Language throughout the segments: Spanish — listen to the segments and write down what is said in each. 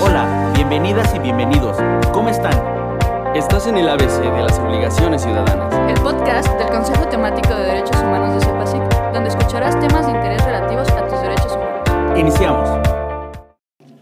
Hola, bienvenidas y bienvenidos. ¿Cómo están? Estás en el ABC de las obligaciones ciudadanas. El podcast del Consejo Temático de Derechos Humanos de CEPASIC, donde escucharás temas de interés relativos a tus derechos humanos. Iniciamos.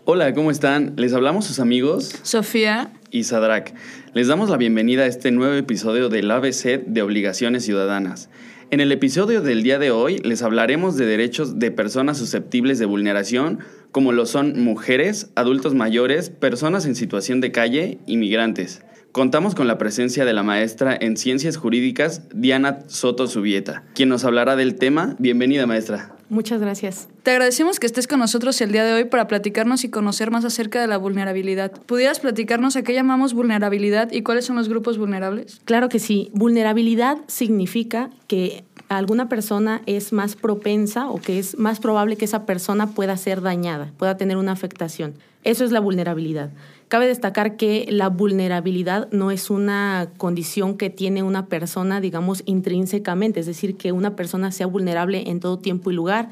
Hola, ¿cómo están? Les hablamos sus amigos Sofía, y Sadrak. Les damos la bienvenida a este nuevo episodio del ABC de Obligaciones Ciudadanas. En el episodio del día de hoy les hablaremos de derechos de personas susceptibles de vulneración, como lo son mujeres, adultos mayores, personas en situación de calle y migrantes. Contamos con la presencia de la maestra en Ciencias Jurídicas, Diana Soto Subieta, quien nos hablará del tema. Bienvenida, maestra. Muchas gracias. Te agradecemos que estés con nosotros el día de hoy para platicarnos y conocer más acerca de la vulnerabilidad. ¿Pudieras platicarnos a qué llamamos vulnerabilidad y cuáles son los grupos vulnerables? Claro que sí. Vulnerabilidad significa que alguna persona es más propensa o que es más probable que esa persona pueda ser dañada, pueda tener una afectación. Eso es la vulnerabilidad. Cabe destacar que la vulnerabilidad no es una condición que tiene una persona, digamos, intrínsecamente, es decir, que una persona sea vulnerable en todo tiempo y lugar,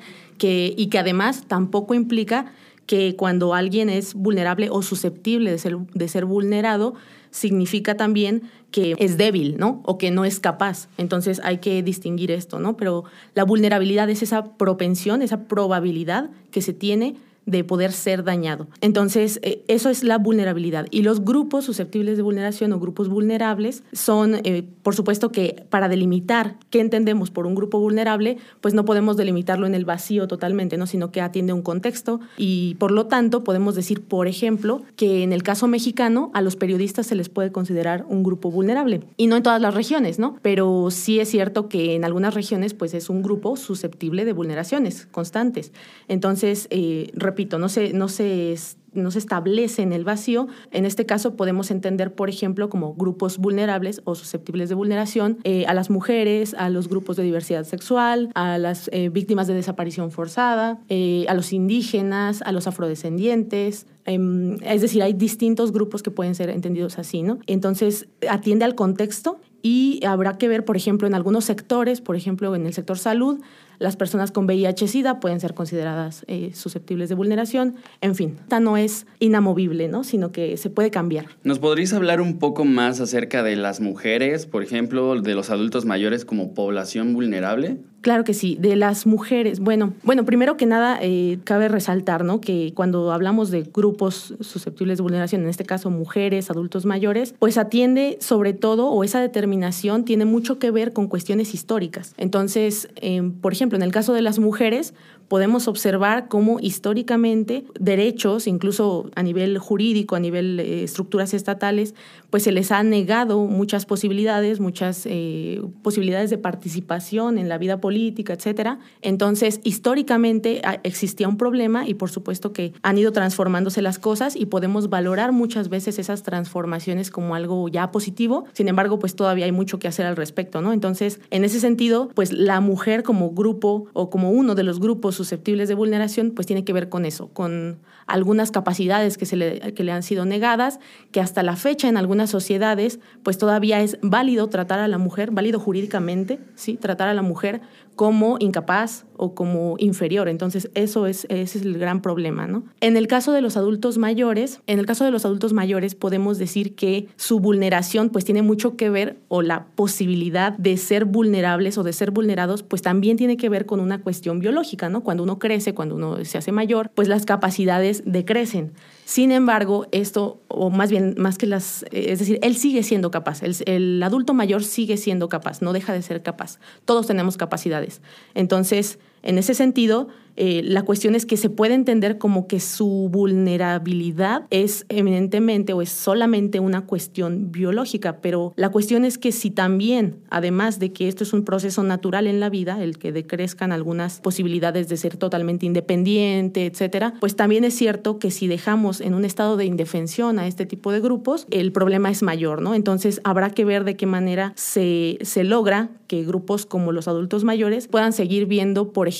y que además tampoco implica que cuando alguien es vulnerable o susceptible de ser, de ser vulnerado, significa también que es débil, ¿no? O que no es capaz. Entonces hay que distinguir esto, ¿no? Pero la vulnerabilidad es esa propensión, esa probabilidad que se tiene de poder ser dañado. Entonces, eh, eso es la vulnerabilidad. Y los grupos susceptibles de vulneración o grupos vulnerables son, eh, por supuesto que para delimitar qué entendemos por un grupo vulnerable, pues no podemos delimitarlo en el vacío totalmente, ¿no? sino que atiende un contexto. Y por lo tanto, podemos decir, por ejemplo, que en el caso mexicano a los periodistas se les puede considerar un grupo vulnerable. Y no en todas las regiones, ¿no? Pero sí es cierto que en algunas regiones, pues es un grupo susceptible de vulneraciones constantes. Entonces, eh, repito, no se, no se no se establece en el vacío. En este caso podemos entender, por ejemplo, como grupos vulnerables o susceptibles de vulneración eh, a las mujeres, a los grupos de diversidad sexual, a las eh, víctimas de desaparición forzada, eh, a los indígenas, a los afrodescendientes. Em, es decir, hay distintos grupos que pueden ser entendidos así, ¿no? Entonces, atiende al contexto y habrá que ver, por ejemplo, en algunos sectores, por ejemplo, en el sector salud, las personas con VIH-Sida pueden ser consideradas eh, susceptibles de vulneración. En fin, esta no es inamovible, ¿no? sino que se puede cambiar. ¿Nos podrías hablar un poco más acerca de las mujeres, por ejemplo, de los adultos mayores como población vulnerable? Claro que sí, de las mujeres. Bueno, bueno, primero que nada eh, cabe resaltar, ¿no? Que cuando hablamos de grupos susceptibles de vulneración, en este caso mujeres, adultos mayores, pues atiende sobre todo o esa determinación tiene mucho que ver con cuestiones históricas. Entonces, eh, por ejemplo, en el caso de las mujeres, podemos observar cómo históricamente derechos, incluso a nivel jurídico, a nivel eh, estructuras estatales, pues se les ha negado muchas posibilidades, muchas eh, posibilidades de participación en la vida política, etcétera. Entonces, históricamente ah, existía un problema y por supuesto que han ido transformándose las cosas y podemos valorar muchas veces esas transformaciones como algo ya positivo. Sin embargo, pues todavía hay mucho que hacer al respecto, ¿no? Entonces, en ese sentido, pues la mujer como grupo o como uno de los grupos susceptibles de vulneración, pues tiene que ver con eso, con algunas capacidades que, se le, que le han sido negadas, que hasta la fecha en algunas sociedades, pues todavía es válido tratar a la mujer, válido jurídicamente, ¿sí? tratar a la mujer como incapaz o como inferior. Entonces, eso es, ese es el gran problema, ¿no? En el caso de los adultos mayores, en el caso de los adultos mayores podemos decir que su vulneración pues tiene mucho que ver o la posibilidad de ser vulnerables o de ser vulnerados pues también tiene que ver con una cuestión biológica, ¿no? Cuando uno crece, cuando uno se hace mayor, pues las capacidades decrecen. Sin embargo, esto, o más bien, más que las, es decir, él sigue siendo capaz, el, el, adulto mayor sigue siendo capaz, no deja de ser capaz. Todos tenemos capacidades. Entonces, en ese sentido, eh, la cuestión es que se puede entender como que su vulnerabilidad es eminentemente o es solamente una cuestión biológica, pero la cuestión es que si también, además de que esto es un proceso natural en la vida, el que decrezcan algunas posibilidades de ser totalmente independiente, etcétera, pues también es cierto que si dejamos en un estado de indefensión a este tipo de grupos, el problema es mayor, ¿no? Entonces habrá que ver de qué manera se, se logra que grupos como los adultos mayores puedan seguir viendo, por ejemplo,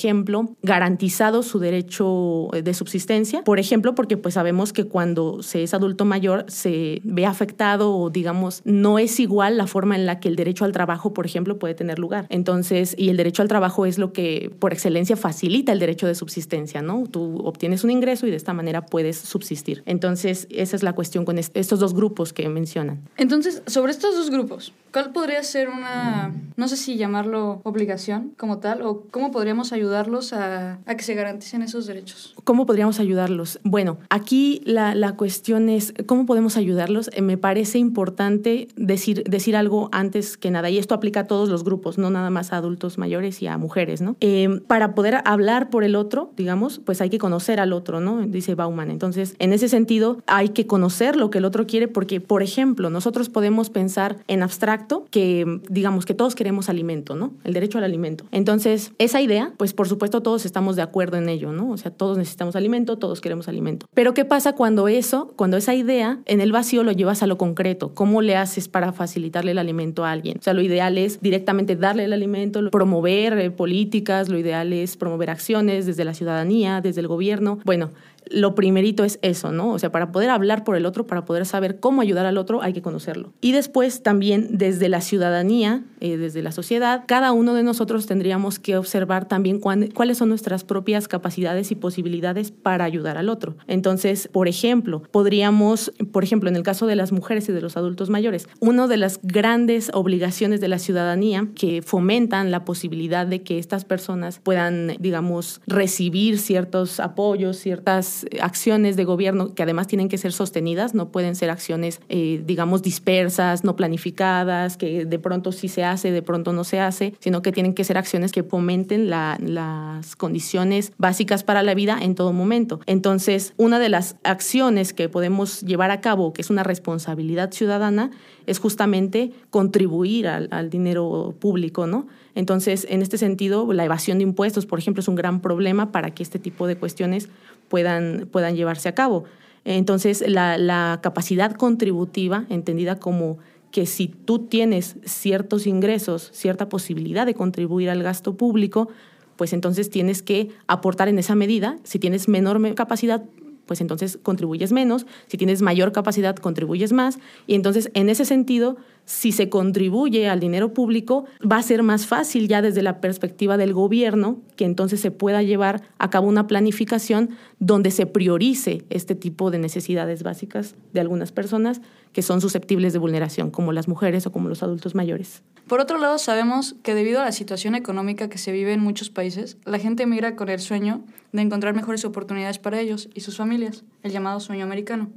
garantizado su derecho de subsistencia. Por ejemplo, porque pues sabemos que cuando se es adulto mayor se ve afectado o digamos no es igual la forma en la que el derecho al trabajo, por ejemplo, puede tener lugar. Entonces, y el derecho al trabajo es lo que por excelencia facilita el derecho de subsistencia, ¿no? Tú obtienes un ingreso y de esta manera puedes subsistir. Entonces, esa es la cuestión con estos dos grupos que mencionan. Entonces, sobre estos dos grupos, ¿cuál podría ser una, no sé si llamarlo obligación como tal, o cómo podríamos ayudarlos a, a que se garanticen esos derechos? ¿Cómo podríamos ayudarlos? Bueno, aquí la, la cuestión es, ¿cómo podemos ayudarlos? Eh, me parece importante decir, decir algo antes que nada, y esto aplica a todos los grupos, no nada más a adultos mayores y a mujeres, ¿no? Eh, para poder hablar por el otro, digamos, pues hay que conocer al otro, ¿no? Dice Bauman. Entonces, en ese sentido, hay que conocer lo que el otro quiere, porque, por ejemplo, nosotros podemos pensar en abstracto que, digamos, que todos queremos alimento, ¿no? El derecho al alimento. Entonces, esa idea, pues por supuesto todos estamos de acuerdo en ello, ¿no? O sea, todos necesitamos alimento, todos queremos alimento. Pero ¿qué pasa cuando eso, cuando esa idea en el vacío lo llevas a lo concreto? ¿Cómo le haces para facilitarle el alimento a alguien? O sea, lo ideal es directamente darle el alimento, promover eh, políticas, lo ideal es promover acciones desde la ciudadanía, desde el gobierno. Bueno, lo primerito es eso, ¿no? O sea, para poder hablar por el otro, para poder saber cómo ayudar al otro, hay que conocerlo. Y después también desde la ciudadanía, eh, desde la sociedad, cada uno de nosotros tendríamos que observar también cuáles son nuestras propias capacidades y posibilidades para ayudar al otro. Entonces, por ejemplo, podríamos, por ejemplo, en el caso de las mujeres y de los adultos mayores, una de las grandes obligaciones de la ciudadanía que fomentan la posibilidad de que estas personas puedan, digamos, recibir ciertos apoyos, ciertas acciones de gobierno que además tienen que ser sostenidas, no pueden ser acciones, eh, digamos, dispersas, no planificadas, que de pronto sí se hace, de pronto no se hace, sino que tienen que ser acciones que fomenten las condiciones básicas para la vida en todo momento. Entonces, una de las acciones que podemos llevar a cabo, que es una responsabilidad ciudadana, es justamente contribuir al, al dinero público, ¿no? Entonces, en este sentido, la evasión de impuestos, por ejemplo, es un gran problema para que este tipo de cuestiones puedan, puedan llevarse a cabo. Entonces, la, capacidad contributiva, entendida como que si tú tienes ciertos ingresos, cierta posibilidad de contribuir al gasto público, pues entonces tienes que aportar en esa medida. Si tienes menor capacidad, pues entonces contribuyes menos. Si tienes mayor capacidad, contribuyes más. Y entonces, en ese sentido, si se contribuye al dinero público, va a ser más fácil ya desde la perspectiva del gobierno que entonces se pueda llevar a cabo una planificación donde se priorice este tipo de necesidades básicas de algunas personas que son susceptibles de vulneración, como las mujeres o como los adultos mayores. Por otro lado, sabemos que debido a la situación económica que se vive en muchos países, la gente migra con el sueño de encontrar mejores oportunidades para ellos y sus familias, el llamado sueño americano.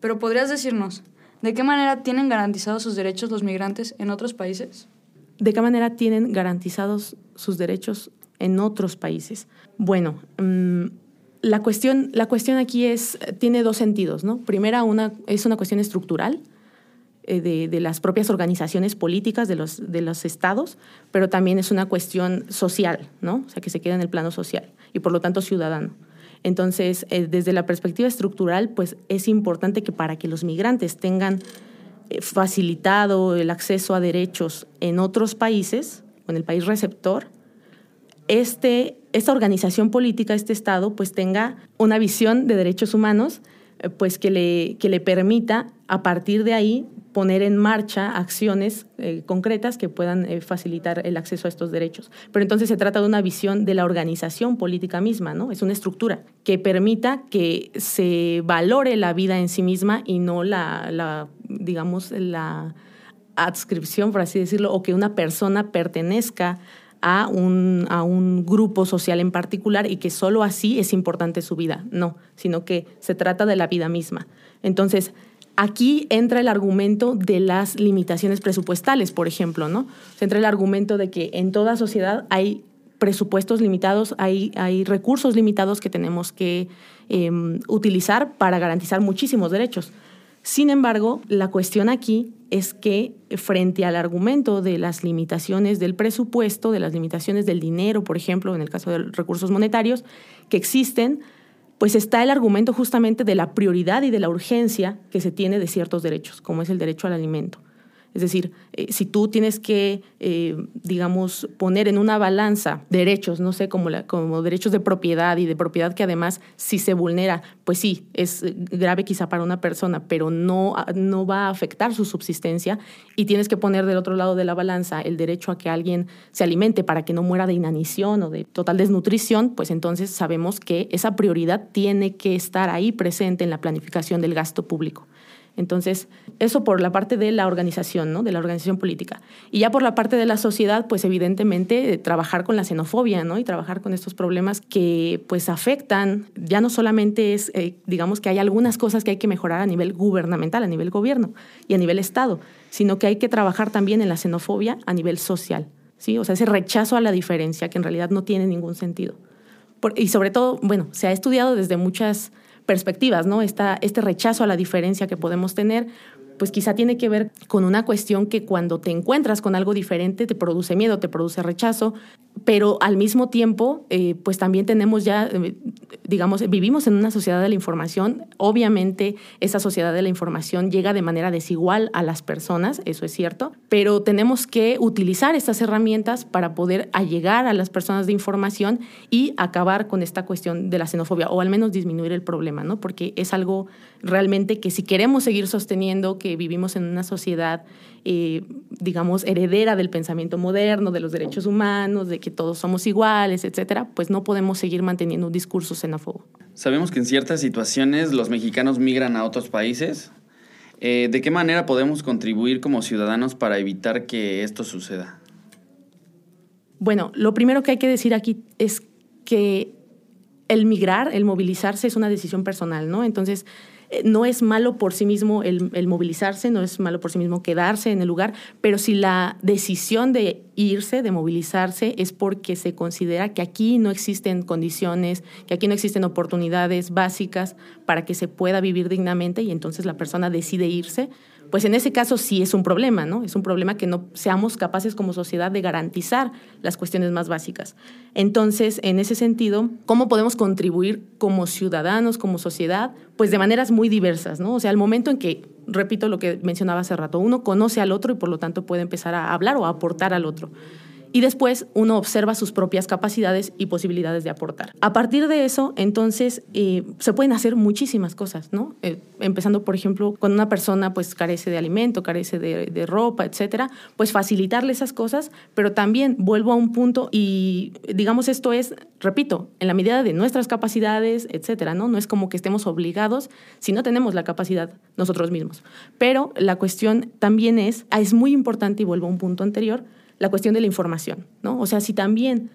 Pero ¿podrías decirnos ¿De qué manera tienen garantizados sus derechos los migrantes en otros países? ¿De qué manera tienen garantizados sus derechos en otros países? Bueno, mm, la, cuestión, la cuestión aquí es, tiene dos sentidos. ¿no? Primera, una, es una cuestión estructural eh, de, de, las propias organizaciones políticas de los, de los estados, pero también es una cuestión social, ¿no? o sea, que se queda en el plano social y por lo tanto ciudadano. Entonces, eh, desde la perspectiva estructural, pues es importante que para que los migrantes tengan eh, facilitado el acceso a derechos en otros países, o en el país receptor, este, esta organización política, este Estado, pues tenga una visión de derechos humanos, eh, pues que le, que le permita a partir de ahí poner en marcha acciones eh, concretas que puedan eh, facilitar el acceso a estos derechos. Pero entonces se trata de una visión de la organización política misma, ¿no? Es una estructura que permita que se valore la vida en sí misma y no la, la digamos, la adscripción, por así decirlo, o que una persona pertenezca a un, a un grupo social en particular y que solo así es importante su vida. No, sino que se trata de la vida misma. Entonces, Aquí entra el argumento de las limitaciones presupuestales, por ejemplo, ¿no? entra el argumento de que en toda sociedad hay presupuestos limitados, hay, hay recursos limitados que tenemos que em, utilizar para garantizar muchísimos derechos. Sin embargo, la cuestión aquí es que frente al argumento de las limitaciones del presupuesto, de las limitaciones del dinero, por ejemplo, en el caso de recursos monetarios, que existen, pues está el argumento justamente de la prioridad y de la urgencia que se tiene de ciertos derechos, como es el derecho al alimento. Es decir, eh, si tú tienes que, eh, digamos, poner en una balanza derechos, no sé, como, como derechos de propiedad y de propiedad que además si se vulnera, pues sí, es grave quizá para una persona, pero no, no va a afectar su subsistencia y tienes que poner del otro lado de la balanza el derecho a que alguien se alimente para que no muera de inanición o de total desnutrición, pues entonces sabemos que esa prioridad tiene que estar ahí presente en la planificación del gasto público. Entonces, eso por la parte de la organización, ¿no? de la organización política. Y ya por la parte de la sociedad, pues evidentemente eh, trabajar con la xenofobia ¿no? y trabajar con estos problemas que pues afectan, ya no solamente es, eh, digamos que hay algunas cosas que hay que mejorar a nivel gubernamental, a nivel gobierno y a nivel Estado, sino que hay que trabajar también en la xenofobia a nivel social. ¿sí? O sea, ese rechazo a la diferencia que en realidad no tiene ningún sentido. y sobre todo, bueno, se ha estudiado desde muchas perspectivas, ¿no? Esta, este rechazo a la diferencia que podemos tener, pues quizá tiene que ver con una cuestión que cuando te encuentras con algo diferente te produce miedo, te produce rechazo, pero al mismo tiempo, eh, pues también tenemos ya, eh, digamos, vivimos en una sociedad de la información. Obviamente, esa sociedad de la información llega de manera desigual a las personas, eso es cierto, pero tenemos que utilizar estas herramientas para poder allegar a las personas de información y acabar con esta cuestión de la xenofobia, o al menos disminuir el problema, ¿no? Porque es algo realmente que si queremos seguir sosteniendo que vivimos en una sociedad eh, digamos, heredera del pensamiento moderno, de los derechos humanos, de que todos somos iguales, etcétera, pues no podemos seguir manteniendo un discurso xenófobo. Sabemos que en ciertas situaciones los mexicanos migran a otros países. Eh, ¿De qué manera podemos contribuir como ciudadanos para evitar que esto suceda? Bueno, lo primero que hay que decir aquí es que el migrar, el movilizarse es una decisión personal, ¿no? Entonces, no es malo por sí mismo el, movilizarse, no es malo por sí mismo quedarse en el lugar, pero si la decisión de irse, de movilizarse, es porque se considera que aquí no existen condiciones, que aquí no existen oportunidades básicas para que se pueda vivir dignamente y entonces la persona decide irse, pues en ese caso sí es un problema, ¿no? Es un problema que no seamos capaces como sociedad de garantizar las cuestiones más básicas. Entonces, en ese sentido, ¿cómo podemos contribuir como ciudadanos, como sociedad? Pues de maneras muy diversas, ¿no? O sea, al momento en que, repito lo que mencionaba hace rato, uno conoce al otro y por lo tanto puede empezar a hablar o aportar al otro y después uno observa sus propias capacidades y posibilidades de aportar. A partir de eso, entonces, eh, se pueden hacer muchísimas cosas, ¿no? Eh, empezando, por ejemplo, cuando una persona pues carece de alimento, carece de, ropa, etcétera, pues facilitarle esas cosas, pero también vuelvo a un punto y digamos esto es, repito, en la medida de nuestras capacidades, etcétera, ¿no? No es como que estemos obligados si no tenemos la capacidad nosotros mismos. Pero la cuestión también es, es muy importante y vuelvo a un punto anterior, la cuestión de la información, ¿no? O sea, si también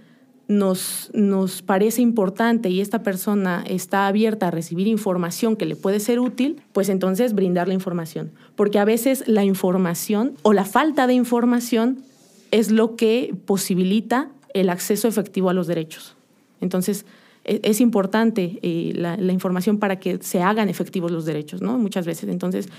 nos, nos parece importante y esta persona está abierta a recibir información que le puede ser útil, pues entonces brindar la información. Porque a veces la información o la falta de información es lo que posibilita el acceso efectivo a los derechos. Entonces, e, es importante eh, la, la, información para que se hagan efectivos los derechos, ¿no? Muchas veces. Entonces,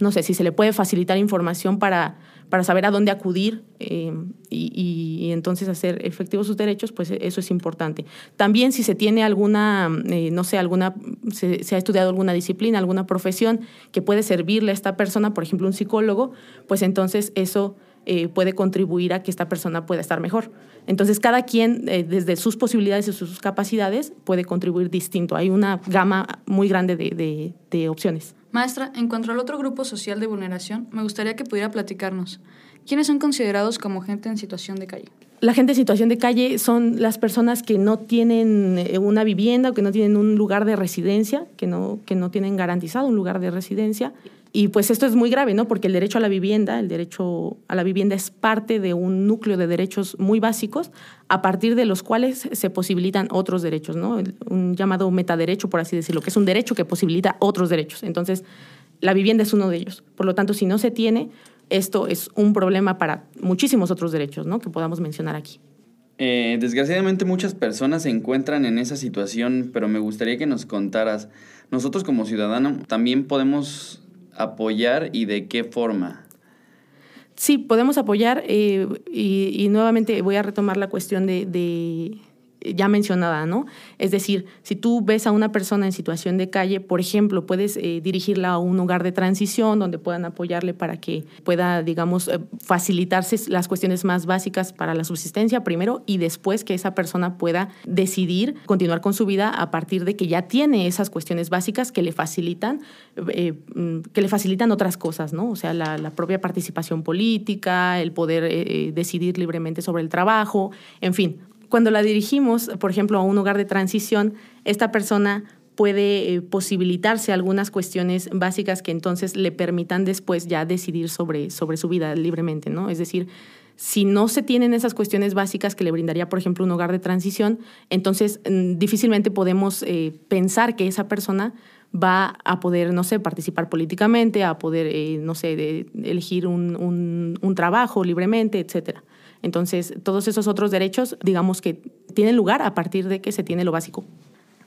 no sé, si se le puede facilitar información para para saber a dónde acudir eh, y, entonces hacer efectivos sus derechos, pues eso es importante. También si se tiene alguna, eh, no sé, alguna, se, ha estudiado alguna disciplina, alguna profesión que puede servirle a esta persona, por ejemplo, un psicólogo, pues entonces eso eh, puede contribuir a que esta persona pueda estar mejor. Entonces, cada quien, desde sus posibilidades y sus capacidades, puede contribuir distinto. Hay una gama muy grande de opciones. Maestra, en cuanto al otro grupo social de vulneración, me gustaría que pudiera platicarnos. ¿Quiénes son considerados como gente en situación de calle? La gente en situación de calle son las personas que no tienen eh, una vivienda o que no tienen un lugar de residencia, que no, que no tienen garantizado un lugar de residencia y pues esto es muy grave, ¿no? Porque el derecho a la vivienda, el derecho a la vivienda es parte de un núcleo de derechos muy básicos, a partir de los cuales se posibilitan otros derechos, ¿no? Un llamado metaderecho, por así decirlo, que es un derecho que posibilita otros derechos. Entonces, la vivienda es uno de ellos. Por lo tanto, si no se tiene, esto es un problema para muchísimos otros derechos, ¿no? Que podamos mencionar aquí. Eh, desgraciadamente muchas personas se encuentran en esa situación, pero me gustaría que nos contaras, nosotros como ciudadanos también podemos apoyar y de qué forma? Sí, podemos apoyar eh, y, nuevamente voy a retomar la cuestión de, ya mencionada, ¿no? Es decir, si tú ves a una persona en situación de calle, por ejemplo, puedes eh, dirigirla a un hogar de transición donde puedan apoyarle para que pueda, digamos, eh, facilitarse las cuestiones más básicas para la subsistencia primero y después que esa persona pueda decidir continuar con su vida a partir de que ya tiene esas cuestiones básicas que le facilitan, eh, mm, que le facilitan otras cosas, ¿no? O sea, la, propia participación política, el poder decidir libremente sobre el trabajo, en fin, cuando la dirigimos, por ejemplo, a un hogar de transición, esta persona puede eh, posibilitarse algunas cuestiones básicas que entonces le permitan después ya decidir sobre, sobre su vida libremente, ¿no? Es decir, si no se tienen esas cuestiones básicas que le brindaría, por ejemplo, un hogar de transición, entonces mm, difícilmente podemos eh, pensar que esa persona va a poder, no sé, participar políticamente, a poder, eh, no sé, elegir un, un, un trabajo libremente, etcétera. Entonces, todos esos otros derechos, digamos que tienen lugar a partir de que se tiene lo básico.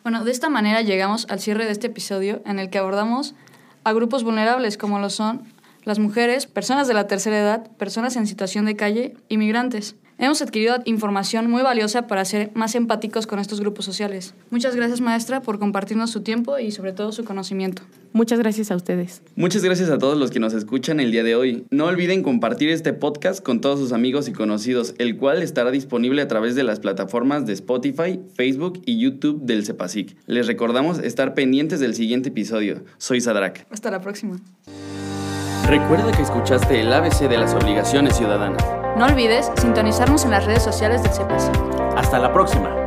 Bueno, de esta manera llegamos al cierre de este episodio en el que abordamos a grupos vulnerables como lo son las mujeres, personas de la tercera edad, personas en situación de calle, inmigrantes. Hemos adquirido información muy valiosa para ser más empáticos con estos grupos sociales. Muchas gracias, maestra, por compartirnos su tiempo y sobre todo su conocimiento. Muchas gracias a ustedes. Muchas gracias a todos los que nos escuchan el día de hoy. No olviden compartir este podcast con todos sus amigos y conocidos, el cual estará disponible a través de las plataformas de Spotify, Facebook y YouTube del CEPASIC. Les recordamos estar pendientes del siguiente episodio. Soy Sadrak. Hasta la próxima. Recuerda que escuchaste el ABC de las obligaciones ciudadanas. No olvides sintonizarnos en las redes sociales del CEPASI. Hasta la próxima.